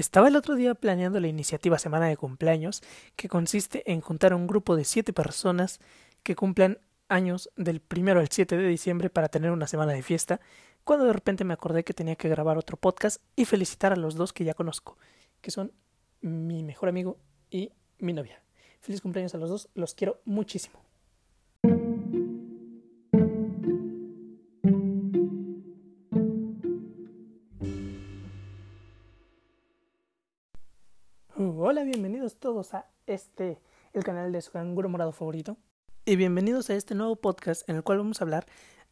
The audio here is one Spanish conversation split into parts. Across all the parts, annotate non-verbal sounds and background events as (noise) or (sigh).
Estaba el otro día planeando la iniciativa Semana de Cumpleaños, que consiste en juntar a un grupo de siete personas que cumplan años del primero al 7 de diciembre para tener una semana de fiesta, cuando de repente me acordé que tenía que grabar otro podcast y felicitar a los dos que ya conozco, que son mi mejor amigo y mi novia. Feliz cumpleaños a los dos, los quiero muchísimo. Bienvenidos todos a este, el canal de su canguro morado favorito. Y bienvenidos a este nuevo podcast en el cual vamos a hablar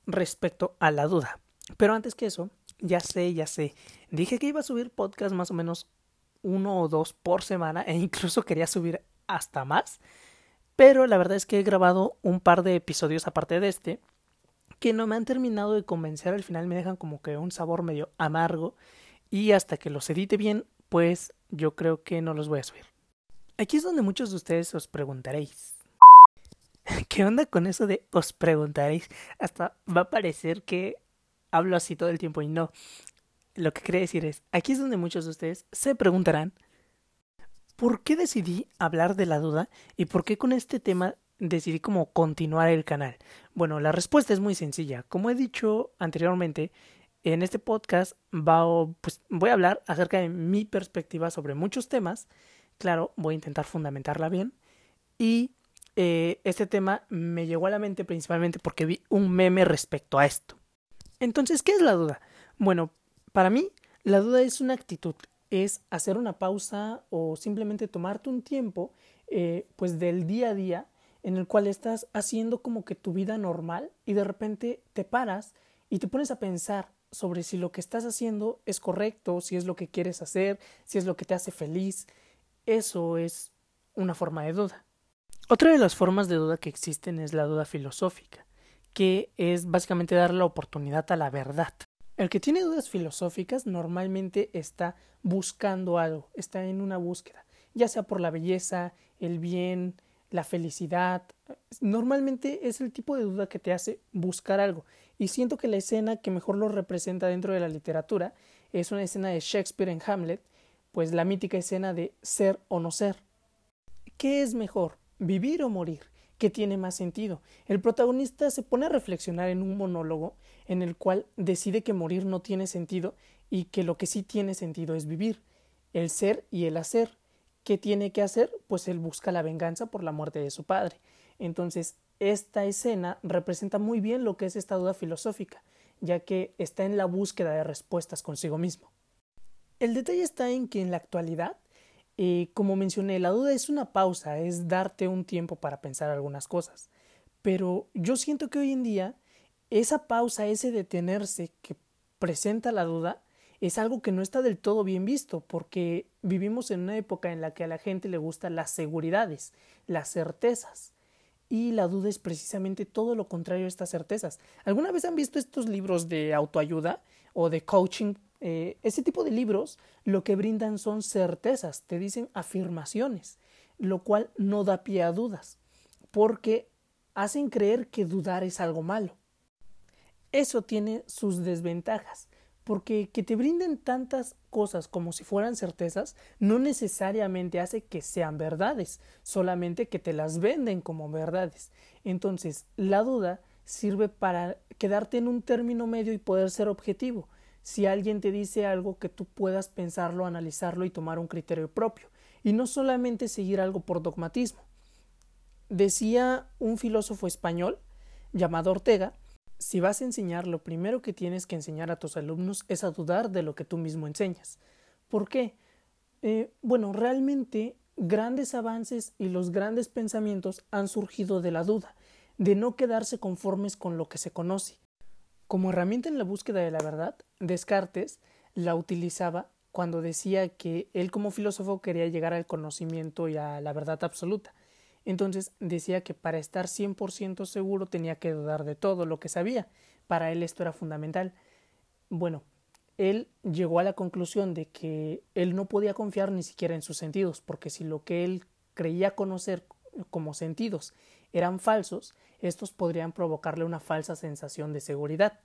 respecto a la duda. Pero antes que eso, ya sé, ya sé. Dije que iba a subir podcast más o menos uno o dos por semana e incluso quería subir hasta más. Pero la verdad es que he grabado un par de episodios aparte de este que no me han terminado de convencer. Al final me dejan como que un sabor medio amargo. Y hasta que los edite bien, pues yo creo que no los voy a subir. Aquí es donde muchos de ustedes os preguntaréis. (laughs) ¿Qué onda con eso de os preguntaréis? Hasta va a parecer que hablo así todo el tiempo y no. Lo que quiere decir es, aquí es donde muchos de ustedes se preguntarán, ¿por qué decidí hablar de la duda y por qué con este tema decidí como continuar el canal? Bueno, la respuesta es muy sencilla. Como he dicho anteriormente, en este podcast pues, voy a hablar acerca de mi perspectiva sobre muchos temas. Claro, voy a intentar fundamentarla bien. Y eh, este tema me llegó a la mente principalmente porque vi un meme respecto a esto. Entonces, ¿qué es la duda? Bueno, para mí, la duda es una actitud, es hacer una pausa o simplemente tomarte un tiempo, eh, pues del día a día, en el cual estás haciendo como que tu vida normal y de repente te paras y te pones a pensar sobre si lo que estás haciendo es correcto, si es lo que quieres hacer, si es lo que te hace feliz. Eso es una forma de duda. Otra de las formas de duda que existen es la duda filosófica, que es básicamente dar la oportunidad a la verdad. El que tiene dudas filosóficas normalmente está buscando algo, está en una búsqueda, ya sea por la belleza, el bien, la felicidad. Normalmente es el tipo de duda que te hace buscar algo. Y siento que la escena que mejor lo representa dentro de la literatura es una escena de Shakespeare en Hamlet, pues la mítica escena de ser o no ser. ¿Qué es mejor, vivir o morir? ¿Qué tiene más sentido? El protagonista se pone a reflexionar en un monólogo en el cual decide que morir no tiene sentido y que lo que sí tiene sentido es vivir, el ser y el hacer. ¿Qué tiene que hacer? Pues él busca la venganza por la muerte de su padre. Entonces, esta escena representa muy bien lo que es esta duda filosófica, ya que está en la búsqueda de respuestas consigo mismo. El detalle está en que en la actualidad, eh, como mencioné, la duda es una pausa, es darte un tiempo para pensar algunas cosas. Pero yo siento que hoy en día esa pausa, ese detenerse que presenta la duda, es algo que no está del todo bien visto, porque vivimos en una época en la que a la gente le gustan las seguridades, las certezas y la duda es precisamente todo lo contrario a estas certezas. ¿Alguna vez han visto estos libros de autoayuda o de coaching? Eh, ese tipo de libros lo que brindan son certezas, te dicen afirmaciones, lo cual no da pie a dudas, porque hacen creer que dudar es algo malo. Eso tiene sus desventajas porque que te brinden tantas cosas como si fueran certezas no necesariamente hace que sean verdades, solamente que te las venden como verdades. Entonces, la duda sirve para quedarte en un término medio y poder ser objetivo. Si alguien te dice algo que tú puedas pensarlo, analizarlo y tomar un criterio propio, y no solamente seguir algo por dogmatismo. Decía un filósofo español llamado Ortega si vas a enseñar, lo primero que tienes que enseñar a tus alumnos es a dudar de lo que tú mismo enseñas. ¿Por qué? Eh, bueno, realmente grandes avances y los grandes pensamientos han surgido de la duda, de no quedarse conformes con lo que se conoce. Como herramienta en la búsqueda de la verdad, Descartes la utilizaba cuando decía que él como filósofo quería llegar al conocimiento y a la verdad absoluta. Entonces decía que para estar 100% seguro tenía que dudar de todo lo que sabía. Para él esto era fundamental. Bueno, él llegó a la conclusión de que él no podía confiar ni siquiera en sus sentidos, porque si lo que él creía conocer como sentidos eran falsos, estos podrían provocarle una falsa sensación de seguridad.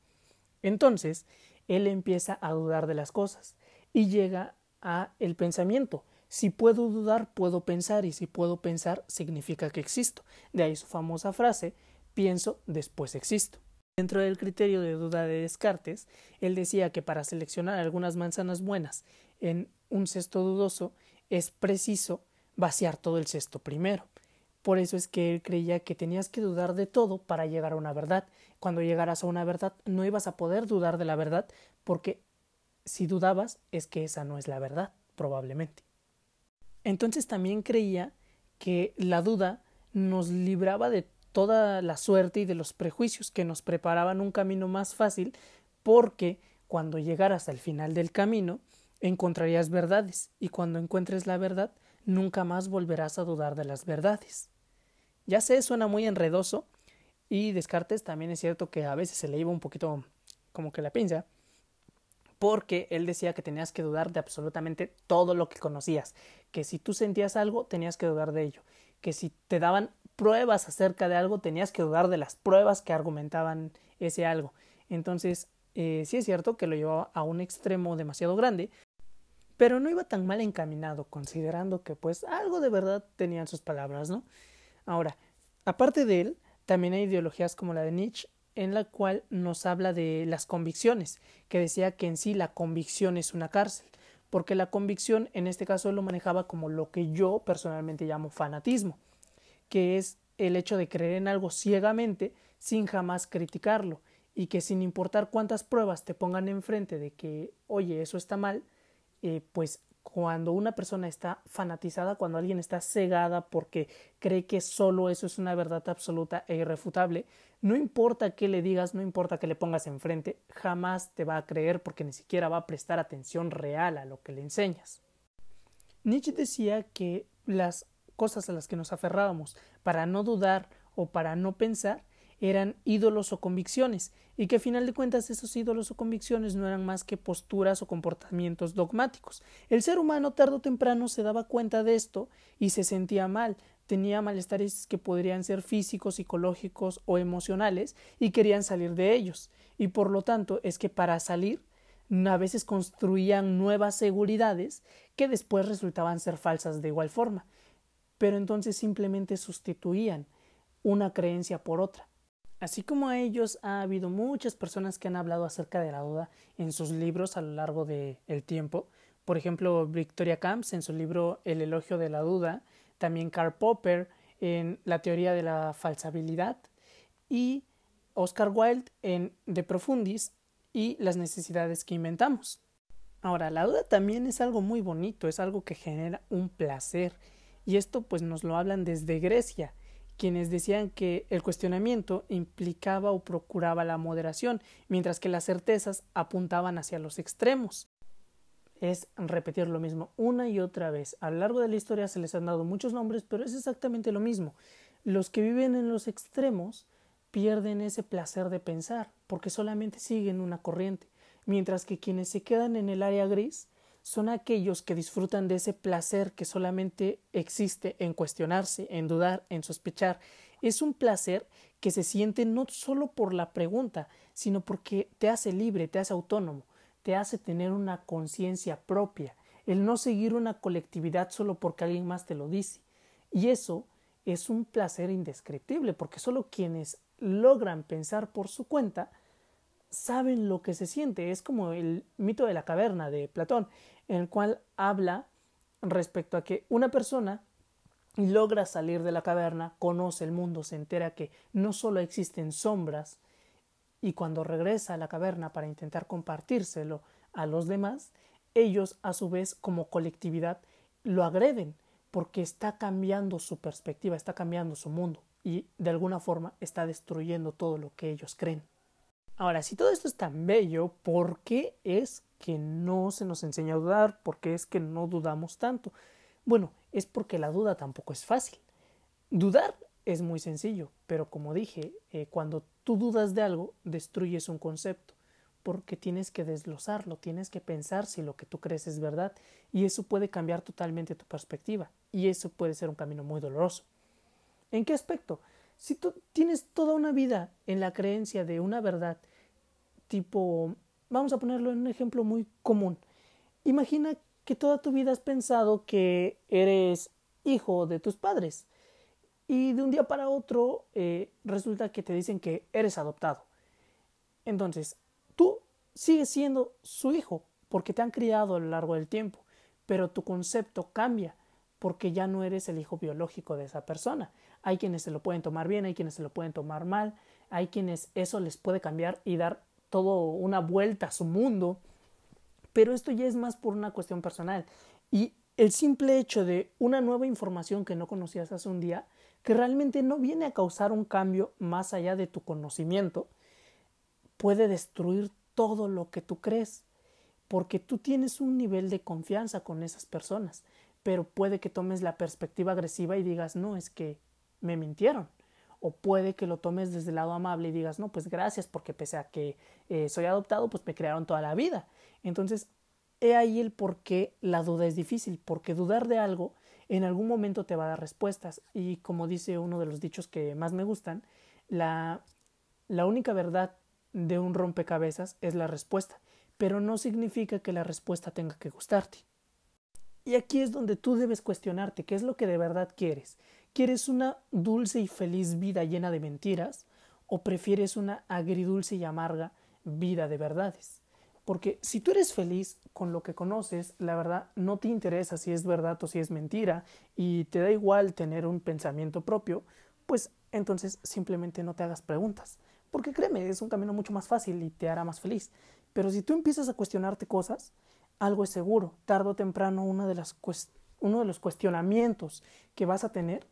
Entonces, él empieza a dudar de las cosas y llega a el pensamiento. Si puedo dudar, puedo pensar, y si puedo pensar, significa que existo. De ahí su famosa frase, pienso, después existo. Dentro del criterio de duda de Descartes, él decía que para seleccionar algunas manzanas buenas en un cesto dudoso es preciso vaciar todo el cesto primero. Por eso es que él creía que tenías que dudar de todo para llegar a una verdad. Cuando llegaras a una verdad no ibas a poder dudar de la verdad porque si dudabas es que esa no es la verdad, probablemente. Entonces también creía que la duda nos libraba de toda la suerte y de los prejuicios que nos preparaban un camino más fácil porque cuando llegaras al final del camino encontrarías verdades y cuando encuentres la verdad nunca más volverás a dudar de las verdades. Ya sé, suena muy enredoso y Descartes también es cierto que a veces se le iba un poquito como que la pinza porque él decía que tenías que dudar de absolutamente todo lo que conocías, que si tú sentías algo tenías que dudar de ello, que si te daban pruebas acerca de algo tenías que dudar de las pruebas que argumentaban ese algo. Entonces, eh, sí es cierto que lo llevaba a un extremo demasiado grande, pero no iba tan mal encaminado, considerando que pues algo de verdad tenían sus palabras, ¿no? Ahora, aparte de él, también hay ideologías como la de Nietzsche, en la cual nos habla de las convicciones, que decía que en sí la convicción es una cárcel, porque la convicción en este caso lo manejaba como lo que yo personalmente llamo fanatismo, que es el hecho de creer en algo ciegamente sin jamás criticarlo, y que sin importar cuántas pruebas te pongan enfrente de que, oye, eso está mal, eh, pues cuando una persona está fanatizada, cuando alguien está cegada porque cree que solo eso es una verdad absoluta e irrefutable, no importa qué le digas, no importa que le pongas enfrente, jamás te va a creer porque ni siquiera va a prestar atención real a lo que le enseñas. Nietzsche decía que las cosas a las que nos aferrábamos para no dudar o para no pensar eran ídolos o convicciones, y que a final de cuentas esos ídolos o convicciones no eran más que posturas o comportamientos dogmáticos. El ser humano tarde o temprano se daba cuenta de esto y se sentía mal, tenía malestares que podrían ser físicos, psicológicos o emocionales y querían salir de ellos. Y por lo tanto es que para salir a veces construían nuevas seguridades que después resultaban ser falsas de igual forma. Pero entonces simplemente sustituían una creencia por otra. Así como a ellos ha habido muchas personas que han hablado acerca de la duda en sus libros a lo largo del tiempo. Por ejemplo, Victoria Camps en su libro El elogio de la duda, también Karl Popper en La teoría de la falsabilidad y Oscar Wilde en De Profundis y las necesidades que inventamos. Ahora, la duda también es algo muy bonito, es algo que genera un placer y esto pues nos lo hablan desde Grecia quienes decían que el cuestionamiento implicaba o procuraba la moderación, mientras que las certezas apuntaban hacia los extremos. Es repetir lo mismo una y otra vez. A lo largo de la historia se les han dado muchos nombres, pero es exactamente lo mismo. Los que viven en los extremos pierden ese placer de pensar, porque solamente siguen una corriente, mientras que quienes se quedan en el área gris son aquellos que disfrutan de ese placer que solamente existe en cuestionarse, en dudar, en sospechar. Es un placer que se siente no solo por la pregunta, sino porque te hace libre, te hace autónomo, te hace tener una conciencia propia, el no seguir una colectividad solo porque alguien más te lo dice. Y eso es un placer indescriptible, porque solo quienes logran pensar por su cuenta saben lo que se siente. Es como el mito de la caverna de Platón en el cual habla respecto a que una persona logra salir de la caverna, conoce el mundo, se entera que no solo existen sombras, y cuando regresa a la caverna para intentar compartírselo a los demás, ellos a su vez como colectividad lo agreden porque está cambiando su perspectiva, está cambiando su mundo y de alguna forma está destruyendo todo lo que ellos creen. Ahora, si todo esto es tan bello, ¿por qué es que no se nos enseña a dudar? ¿Por qué es que no dudamos tanto? Bueno, es porque la duda tampoco es fácil. Dudar es muy sencillo, pero como dije, eh, cuando tú dudas de algo, destruyes un concepto, porque tienes que desglosarlo, tienes que pensar si lo que tú crees es verdad, y eso puede cambiar totalmente tu perspectiva, y eso puede ser un camino muy doloroso. ¿En qué aspecto? Si tú tienes toda una vida en la creencia de una verdad, tipo, vamos a ponerlo en un ejemplo muy común. Imagina que toda tu vida has pensado que eres hijo de tus padres y de un día para otro eh, resulta que te dicen que eres adoptado. Entonces, tú sigues siendo su hijo porque te han criado a lo largo del tiempo, pero tu concepto cambia porque ya no eres el hijo biológico de esa persona. Hay quienes se lo pueden tomar bien, hay quienes se lo pueden tomar mal, hay quienes eso les puede cambiar y dar todo una vuelta a su mundo, pero esto ya es más por una cuestión personal. Y el simple hecho de una nueva información que no conocías hace un día, que realmente no viene a causar un cambio más allá de tu conocimiento, puede destruir todo lo que tú crees, porque tú tienes un nivel de confianza con esas personas, pero puede que tomes la perspectiva agresiva y digas, no, es que me mintieron. O puede que lo tomes desde el lado amable y digas, no, pues gracias, porque pese a que eh, soy adoptado, pues me crearon toda la vida. Entonces, he ahí el por qué la duda es difícil, porque dudar de algo en algún momento te va a dar respuestas. Y como dice uno de los dichos que más me gustan, la, la única verdad de un rompecabezas es la respuesta, pero no significa que la respuesta tenga que gustarte. Y aquí es donde tú debes cuestionarte qué es lo que de verdad quieres. ¿Quieres una dulce y feliz vida llena de mentiras o prefieres una agridulce y amarga vida de verdades? Porque si tú eres feliz con lo que conoces, la verdad no te interesa si es verdad o si es mentira y te da igual tener un pensamiento propio, pues entonces simplemente no te hagas preguntas. Porque créeme, es un camino mucho más fácil y te hará más feliz. Pero si tú empiezas a cuestionarte cosas, algo es seguro. Tardo o temprano una de las uno de los cuestionamientos que vas a tener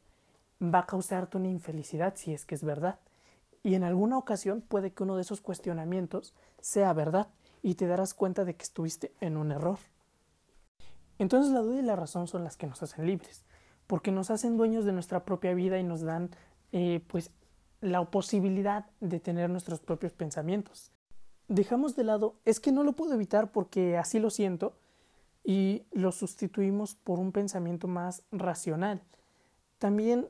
va a causarte una infelicidad si es que es verdad. Y en alguna ocasión puede que uno de esos cuestionamientos sea verdad y te darás cuenta de que estuviste en un error. Entonces la duda y la razón son las que nos hacen libres, porque nos hacen dueños de nuestra propia vida y nos dan eh, pues la posibilidad de tener nuestros propios pensamientos. Dejamos de lado, es que no lo puedo evitar porque así lo siento, y lo sustituimos por un pensamiento más racional. También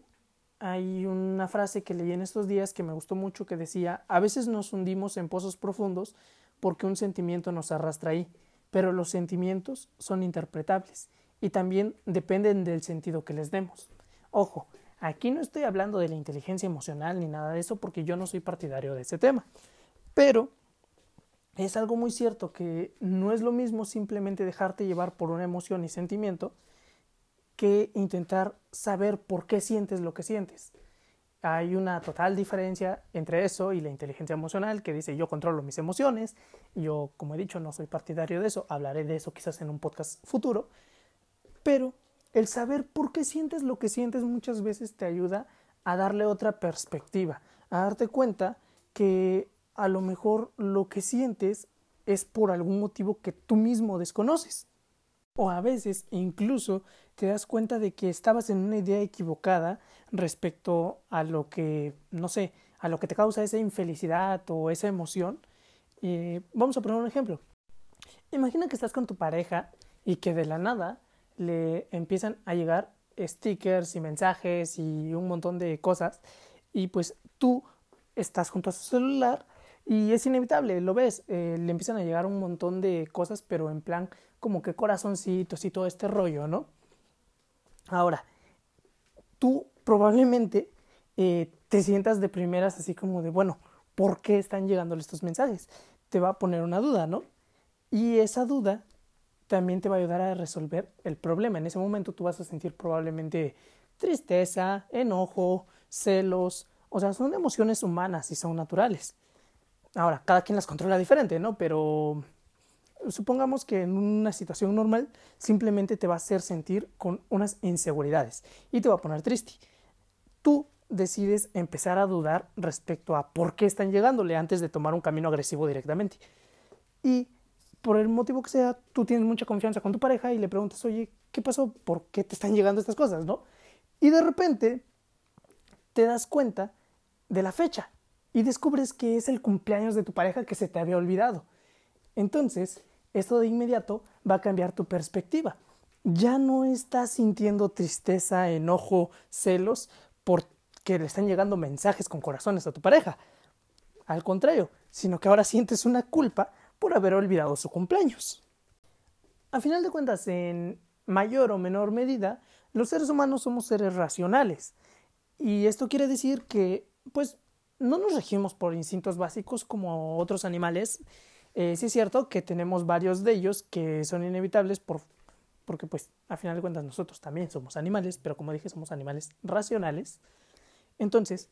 hay una frase que leí en estos días que me gustó mucho que decía, a veces nos hundimos en pozos profundos porque un sentimiento nos arrastra ahí, pero los sentimientos son interpretables y también dependen del sentido que les demos. Ojo, aquí no estoy hablando de la inteligencia emocional ni nada de eso porque yo no soy partidario de ese tema, pero es algo muy cierto que no es lo mismo simplemente dejarte llevar por una emoción y sentimiento que intentar saber por qué sientes lo que sientes hay una total diferencia entre eso y la inteligencia emocional que dice yo controlo mis emociones. Yo, como he dicho, no soy partidario de eso, hablaré de eso quizás en un podcast futuro, pero el saber por qué sientes lo que sientes muchas veces te ayuda a darle otra perspectiva, a darte cuenta que a lo mejor lo que sientes es por algún motivo que tú mismo desconoces. O a veces incluso te das cuenta de que estabas en una idea equivocada respecto a lo que, no sé, a lo que te causa esa infelicidad o esa emoción. Y vamos a poner un ejemplo. Imagina que estás con tu pareja y que de la nada le empiezan a llegar stickers y mensajes y un montón de cosas y pues tú estás junto a su celular y es inevitable, lo ves, eh, le empiezan a llegar un montón de cosas, pero en plan como que corazoncitos y todo este rollo, ¿no? Ahora, tú probablemente eh, te sientas de primeras así como de, bueno, ¿por qué están llegando estos mensajes? Te va a poner una duda, ¿no? Y esa duda también te va a ayudar a resolver el problema. En ese momento tú vas a sentir probablemente tristeza, enojo, celos, o sea, son emociones humanas y son naturales. Ahora, cada quien las controla diferente, ¿no? Pero supongamos que en una situación normal simplemente te va a hacer sentir con unas inseguridades y te va a poner triste. Tú decides empezar a dudar respecto a por qué están llegándole antes de tomar un camino agresivo directamente. Y por el motivo que sea, tú tienes mucha confianza con tu pareja y le preguntas, oye, ¿qué pasó? ¿Por qué te están llegando estas cosas? ¿No? Y de repente te das cuenta de la fecha y descubres que es el cumpleaños de tu pareja que se te había olvidado. Entonces, esto de inmediato va a cambiar tu perspectiva. Ya no estás sintiendo tristeza, enojo, celos porque le están llegando mensajes con corazones a tu pareja. Al contrario, sino que ahora sientes una culpa por haber olvidado su cumpleaños. a final de cuentas, en mayor o menor medida, los seres humanos somos seres racionales. Y esto quiere decir que, pues, no nos regimos por instintos básicos como otros animales. Eh, sí es cierto que tenemos varios de ellos que son inevitables por, porque, pues, a final de cuentas nosotros también somos animales, pero como dije, somos animales racionales. Entonces,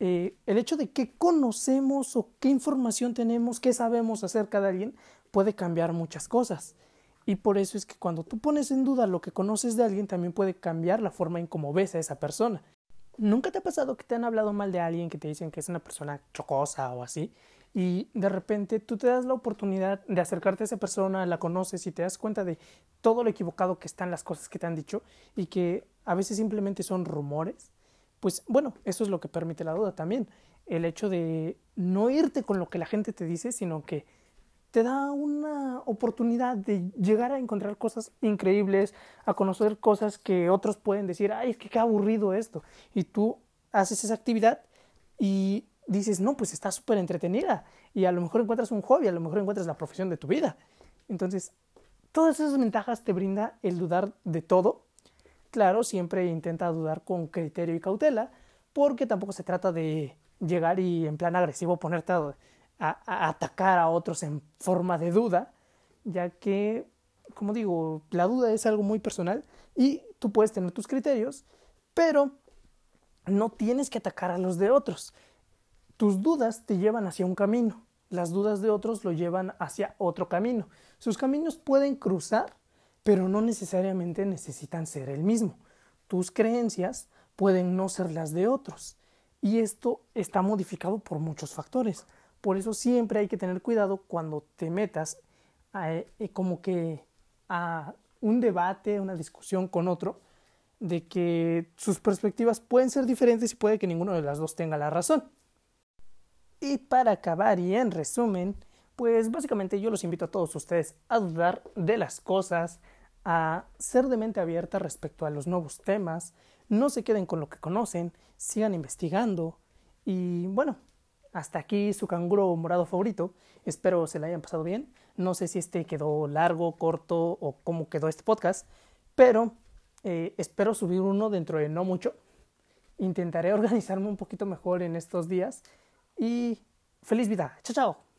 eh, el hecho de qué conocemos o qué información tenemos, qué sabemos acerca de alguien, puede cambiar muchas cosas. Y por eso es que cuando tú pones en duda lo que conoces de alguien, también puede cambiar la forma en cómo ves a esa persona. ¿Nunca te ha pasado que te han hablado mal de alguien, que te dicen que es una persona chocosa o así? Y de repente tú te das la oportunidad de acercarte a esa persona, la conoces y te das cuenta de todo lo equivocado que están las cosas que te han dicho y que a veces simplemente son rumores. Pues bueno, eso es lo que permite la duda también. El hecho de no irte con lo que la gente te dice, sino que te da una oportunidad de llegar a encontrar cosas increíbles, a conocer cosas que otros pueden decir, ay, es que qué aburrido esto. Y tú haces esa actividad y dices, no, pues está súper entretenida. Y a lo mejor encuentras un hobby, a lo mejor encuentras la profesión de tu vida. Entonces, todas esas ventajas te brinda el dudar de todo. Claro, siempre intenta dudar con criterio y cautela, porque tampoco se trata de llegar y en plan agresivo ponerte a a, atacar a otros en forma de duda, ya que, como digo, la duda es algo muy personal y tú puedes tener tus criterios, pero no tienes que atacar a los de otros. Tus dudas te llevan hacia un camino, las dudas de otros lo llevan hacia otro camino. Sus caminos pueden cruzar, pero no necesariamente necesitan ser el mismo. Tus creencias pueden no ser las de otros. Y esto está modificado por muchos factores. Por eso siempre hay que tener cuidado cuando te metas a, eh, como que a un debate, una discusión con otro, de que sus perspectivas pueden ser diferentes y puede que ninguno de las dos tenga la razón. Y para acabar y en resumen, pues básicamente yo los invito a todos ustedes a dudar de las cosas, a ser de mente abierta respecto a los nuevos temas, no se queden con lo que conocen, sigan investigando y bueno, hasta aquí su canguro morado favorito. Espero se la hayan pasado bien. No sé si este quedó largo, corto o cómo quedó este podcast, pero eh, espero subir uno dentro de no mucho. Intentaré (laughs) organizarme un poquito mejor en estos días y feliz vida. Chao, chao.